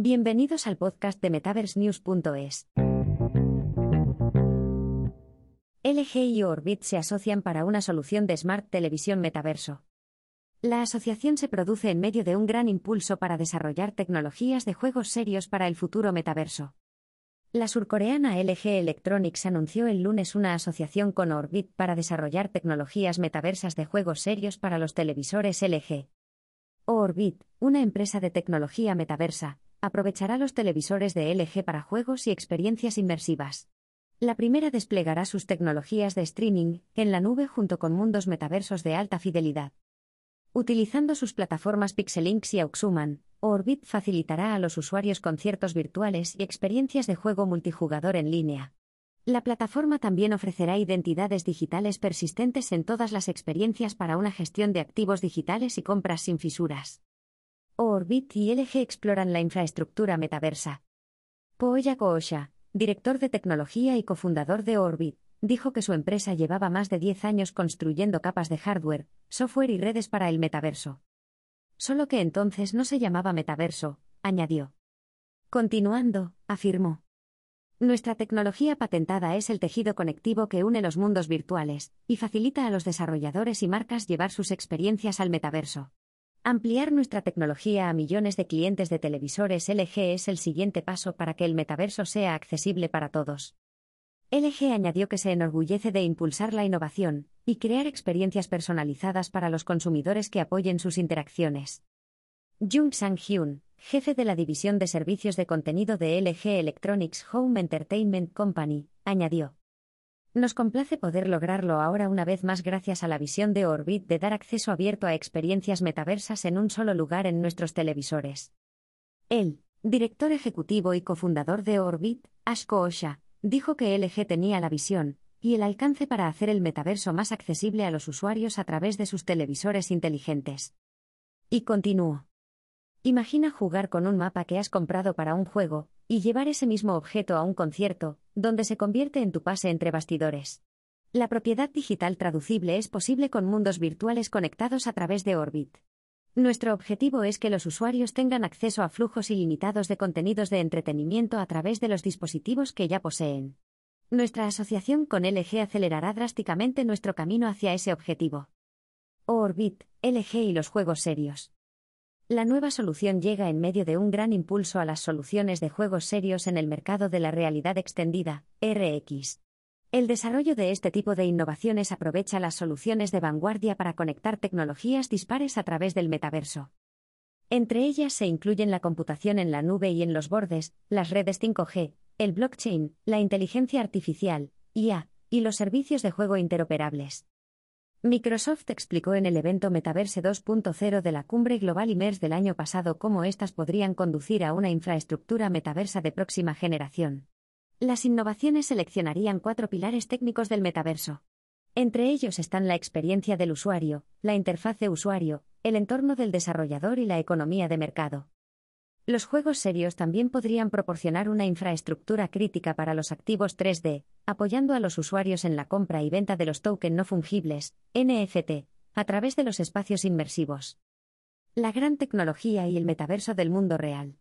Bienvenidos al podcast de MetaverseNews.es. LG y Orbit se asocian para una solución de Smart Televisión Metaverso. La asociación se produce en medio de un gran impulso para desarrollar tecnologías de juegos serios para el futuro metaverso. La surcoreana LG Electronics anunció el lunes una asociación con Orbit para desarrollar tecnologías metaversas de juegos serios para los televisores LG. Orbit, una empresa de tecnología metaversa, aprovechará los televisores de LG para juegos y experiencias inmersivas. La primera desplegará sus tecnologías de streaming en la nube junto con mundos metaversos de alta fidelidad. Utilizando sus plataformas Pixelinks y Auxuman, Orbit facilitará a los usuarios conciertos virtuales y experiencias de juego multijugador en línea. La plataforma también ofrecerá identidades digitales persistentes en todas las experiencias para una gestión de activos digitales y compras sin fisuras. Orbit y LG exploran la infraestructura metaversa. Pooya Koosha, director de tecnología y cofundador de Orbit, dijo que su empresa llevaba más de 10 años construyendo capas de hardware, software y redes para el metaverso. Solo que entonces no se llamaba metaverso, añadió. Continuando, afirmó. Nuestra tecnología patentada es el tejido conectivo que une los mundos virtuales, y facilita a los desarrolladores y marcas llevar sus experiencias al metaverso. Ampliar nuestra tecnología a millones de clientes de televisores LG es el siguiente paso para que el metaverso sea accesible para todos. LG añadió que se enorgullece de impulsar la innovación y crear experiencias personalizadas para los consumidores que apoyen sus interacciones. Jung Sang-hyun, jefe de la división de servicios de contenido de LG Electronics Home Entertainment Company, añadió. Nos complace poder lograrlo ahora una vez más gracias a la visión de Orbit de dar acceso abierto a experiencias metaversas en un solo lugar en nuestros televisores. El director ejecutivo y cofundador de Orbit, Ashko Osha, dijo que LG tenía la visión y el alcance para hacer el metaverso más accesible a los usuarios a través de sus televisores inteligentes. Y continuó. Imagina jugar con un mapa que has comprado para un juego, y llevar ese mismo objeto a un concierto, donde se convierte en tu pase entre bastidores. La propiedad digital traducible es posible con mundos virtuales conectados a través de Orbit. Nuestro objetivo es que los usuarios tengan acceso a flujos ilimitados de contenidos de entretenimiento a través de los dispositivos que ya poseen. Nuestra asociación con LG acelerará drásticamente nuestro camino hacia ese objetivo. Orbit, LG y los juegos serios. La nueva solución llega en medio de un gran impulso a las soluciones de juegos serios en el mercado de la realidad extendida, RX. El desarrollo de este tipo de innovaciones aprovecha las soluciones de vanguardia para conectar tecnologías dispares a través del metaverso. Entre ellas se incluyen la computación en la nube y en los bordes, las redes 5G, el blockchain, la inteligencia artificial, IA, y los servicios de juego interoperables. Microsoft explicó en el evento Metaverse 2.0 de la Cumbre Global IMERS del año pasado cómo éstas podrían conducir a una infraestructura metaversa de próxima generación. Las innovaciones seleccionarían cuatro pilares técnicos del metaverso. Entre ellos están la experiencia del usuario, la interfaz de usuario, el entorno del desarrollador y la economía de mercado. Los juegos serios también podrían proporcionar una infraestructura crítica para los activos 3D, apoyando a los usuarios en la compra y venta de los tokens no fungibles, NFT, a través de los espacios inmersivos. La gran tecnología y el metaverso del mundo real.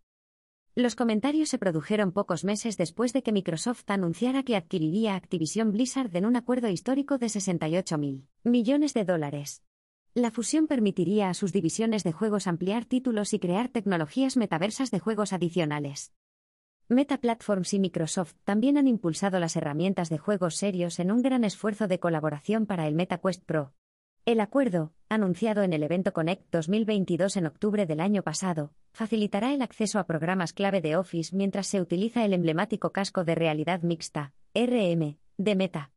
Los comentarios se produjeron pocos meses después de que Microsoft anunciara que adquiriría Activision Blizzard en un acuerdo histórico de 68 mil millones de dólares. La fusión permitiría a sus divisiones de juegos ampliar títulos y crear tecnologías metaversas de juegos adicionales. Meta Platforms y Microsoft también han impulsado las herramientas de juegos serios en un gran esfuerzo de colaboración para el MetaQuest Pro. El acuerdo, anunciado en el evento Connect 2022 en octubre del año pasado, facilitará el acceso a programas clave de Office mientras se utiliza el emblemático casco de realidad mixta, RM, de Meta.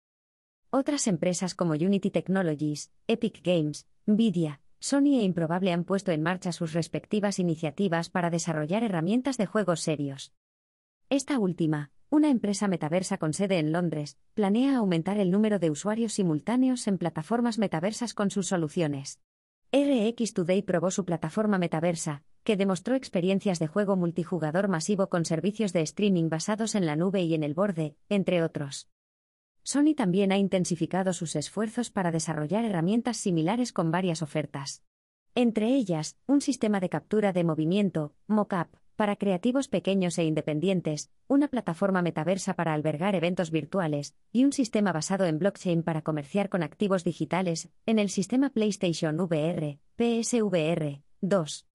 Otras empresas como Unity Technologies, Epic Games, Nvidia, Sony e Improbable han puesto en marcha sus respectivas iniciativas para desarrollar herramientas de juegos serios. Esta última, una empresa metaversa con sede en Londres, planea aumentar el número de usuarios simultáneos en plataformas metaversas con sus soluciones. RX Today probó su plataforma metaversa, que demostró experiencias de juego multijugador masivo con servicios de streaming basados en la nube y en el borde, entre otros. Sony también ha intensificado sus esfuerzos para desarrollar herramientas similares con varias ofertas. Entre ellas, un sistema de captura de movimiento, mocap, para creativos pequeños e independientes, una plataforma metaversa para albergar eventos virtuales, y un sistema basado en blockchain para comerciar con activos digitales, en el sistema PlayStation VR, PSVR 2.